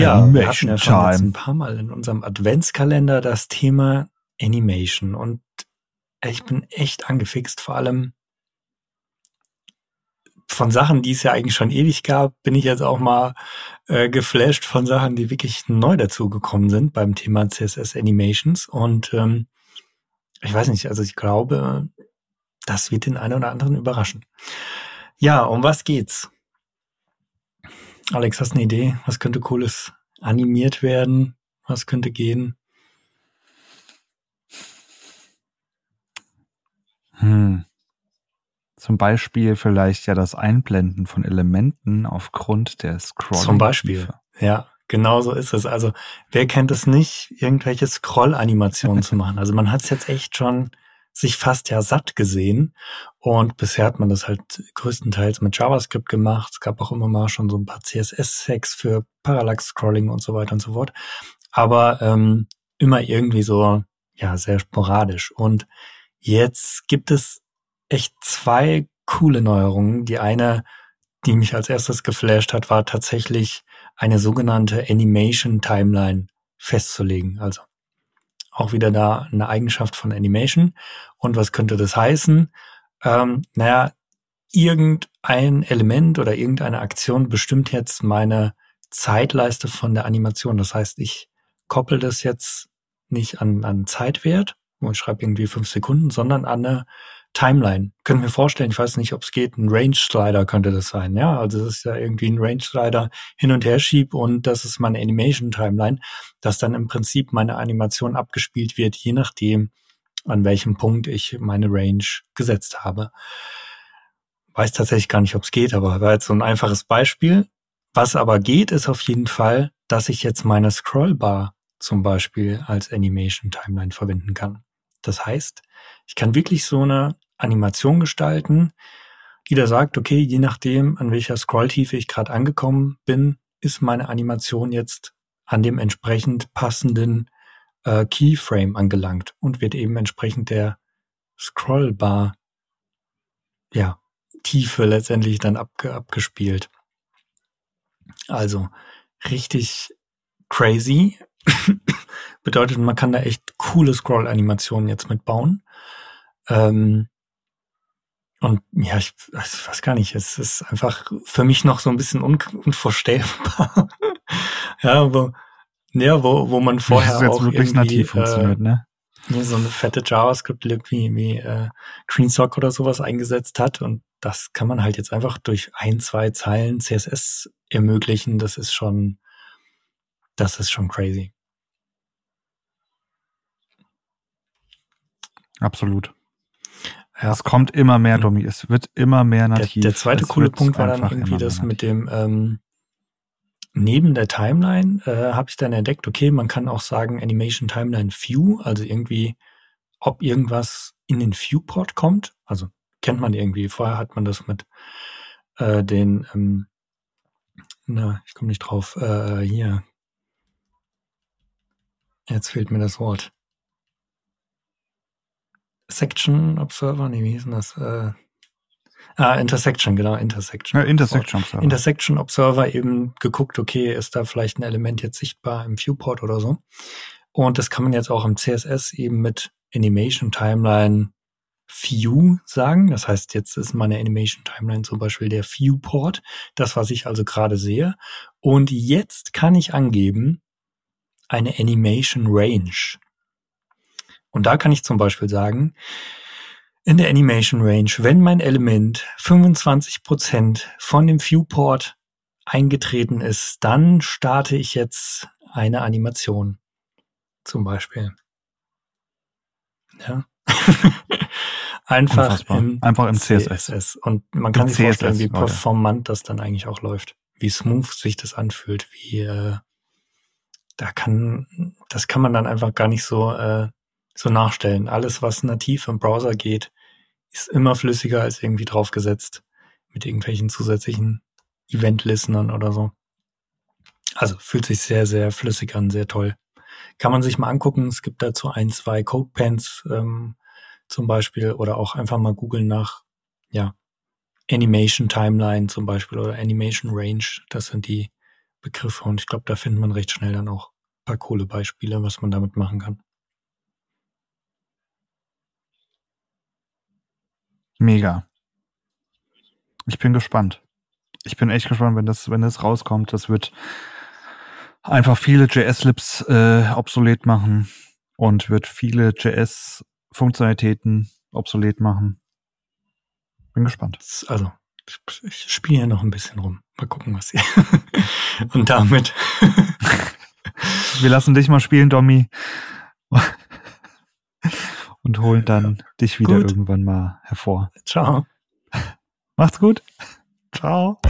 Ja, wir hatten ja schon jetzt ein paar Mal in unserem Adventskalender das Thema Animation und ich bin echt angefixt, vor allem von Sachen, die es ja eigentlich schon ewig gab, bin ich jetzt auch mal äh, geflasht von Sachen, die wirklich neu dazugekommen sind beim Thema CSS Animations. Und ähm, ich weiß nicht, also ich glaube, das wird den einen oder anderen überraschen. Ja, um was geht's? Alex, hast du eine Idee? Was könnte cooles animiert werden? Was könnte gehen? Hm. Zum Beispiel vielleicht ja das Einblenden von Elementen aufgrund der Scroll. Zum Beispiel, ja, genau so ist es. Also wer kennt es nicht, irgendwelche Scroll-Animationen zu machen? Also man hat es jetzt echt schon sich fast ja satt gesehen. Und bisher hat man das halt größtenteils mit JavaScript gemacht. Es gab auch immer mal schon so ein paar CSS-Hacks für Parallax-Scrolling und so weiter und so fort. Aber ähm, immer irgendwie so, ja, sehr sporadisch. Und jetzt gibt es echt zwei coole Neuerungen. Die eine, die mich als erstes geflasht hat, war tatsächlich eine sogenannte Animation Timeline festzulegen. Also auch wieder da eine Eigenschaft von Animation. Und was könnte das heißen? Ähm, naja, irgendein Element oder irgendeine Aktion bestimmt jetzt meine Zeitleiste von der Animation. Das heißt, ich koppel das jetzt nicht an, an Zeitwert, ich schreibe irgendwie fünf Sekunden, sondern an eine Timeline. Können wir vorstellen, ich weiß nicht, ob es geht, ein Range Slider könnte das sein. Ja, also das ist ja irgendwie ein Range Slider hin und her schieb und das ist meine Animation Timeline, dass dann im Prinzip meine Animation abgespielt wird, je nachdem, an welchem Punkt ich meine Range gesetzt habe. Weiß tatsächlich gar nicht, ob es geht, aber war jetzt so ein einfaches Beispiel. Was aber geht, ist auf jeden Fall, dass ich jetzt meine Scrollbar zum Beispiel als Animation Timeline verwenden kann. Das heißt, ich kann wirklich so eine Animation gestalten, die da sagt, okay, je nachdem, an welcher Scrolltiefe ich gerade angekommen bin, ist meine Animation jetzt an dem entsprechend passenden äh, Keyframe angelangt und wird eben entsprechend der Scrollbar, ja, Tiefe letztendlich dann abge abgespielt. Also richtig crazy. Bedeutet, man kann da echt coole Scroll-Animationen jetzt mitbauen. Ähm, und ja, ich, ich, weiß gar nicht, es ist einfach für mich noch so ein bisschen un unvorstellbar. ja, wo, ja, wo, wo man vorher das ist jetzt auch wirklich nativ äh, funktioniert, ne? so eine fette JavaScript-Lib wie, wie äh, GreenSock oder sowas eingesetzt hat. Und das kann man halt jetzt einfach durch ein, zwei Zeilen CSS ermöglichen. Das ist schon, das ist schon crazy. Absolut. Ja. Es kommt immer mehr, mhm. Domi. Es wird immer mehr nativ. Der, der zweite es coole Punkt war dann irgendwie das mit dem, ähm, neben der Timeline äh, habe ich dann entdeckt, okay, man kann auch sagen Animation Timeline View, also irgendwie, ob irgendwas in den Viewport kommt. Also kennt man irgendwie. Vorher hat man das mit äh, den, ähm, na, ich komme nicht drauf, äh, hier. Jetzt fehlt mir das Wort. Section Observer, nee, wie hieß denn das? Äh, ah, Intersection, genau, Intersection. Ja, Intersection Observer. Intersection Observer eben geguckt, okay, ist da vielleicht ein Element jetzt sichtbar im Viewport oder so. Und das kann man jetzt auch im CSS eben mit Animation Timeline View sagen. Das heißt, jetzt ist meine Animation Timeline zum Beispiel der Viewport, das, was ich also gerade sehe. Und jetzt kann ich angeben eine Animation Range. Und da kann ich zum Beispiel sagen, in der Animation Range, wenn mein Element 25% von dem Viewport eingetreten ist, dann starte ich jetzt eine Animation. Zum Beispiel. Ja. Einfach im, Einfach im CSS. CSS. Und man kann Im sich CSS, vorstellen, wie performant das dann eigentlich auch läuft. Wie smooth sich das anfühlt, wie äh, da kann, das kann man dann einfach gar nicht so äh, so nachstellen. Alles, was nativ im Browser geht, ist immer flüssiger als irgendwie draufgesetzt mit irgendwelchen zusätzlichen Event-Listenern oder so. Also fühlt sich sehr, sehr flüssig an, sehr toll. Kann man sich mal angucken. Es gibt dazu ein, zwei Codepens ähm, zum Beispiel oder auch einfach mal googeln nach, ja, Animation Timeline zum Beispiel oder Animation Range. Das sind die Begriffe und ich glaube, da findet man recht schnell dann auch ein paar coole Beispiele, was man damit machen kann. Mega. Ich bin gespannt. Ich bin echt gespannt, wenn das, wenn das rauskommt. Das wird einfach viele JS-Lips äh, obsolet machen und wird viele JS-Funktionalitäten obsolet machen. Bin gespannt. Also, ich spiele ja noch ein bisschen rum. Mal gucken, was ihr. und damit. Wir lassen dich mal spielen, Domi. und holen dann dich wieder gut. irgendwann mal hervor. Ciao. Macht's gut. Ciao.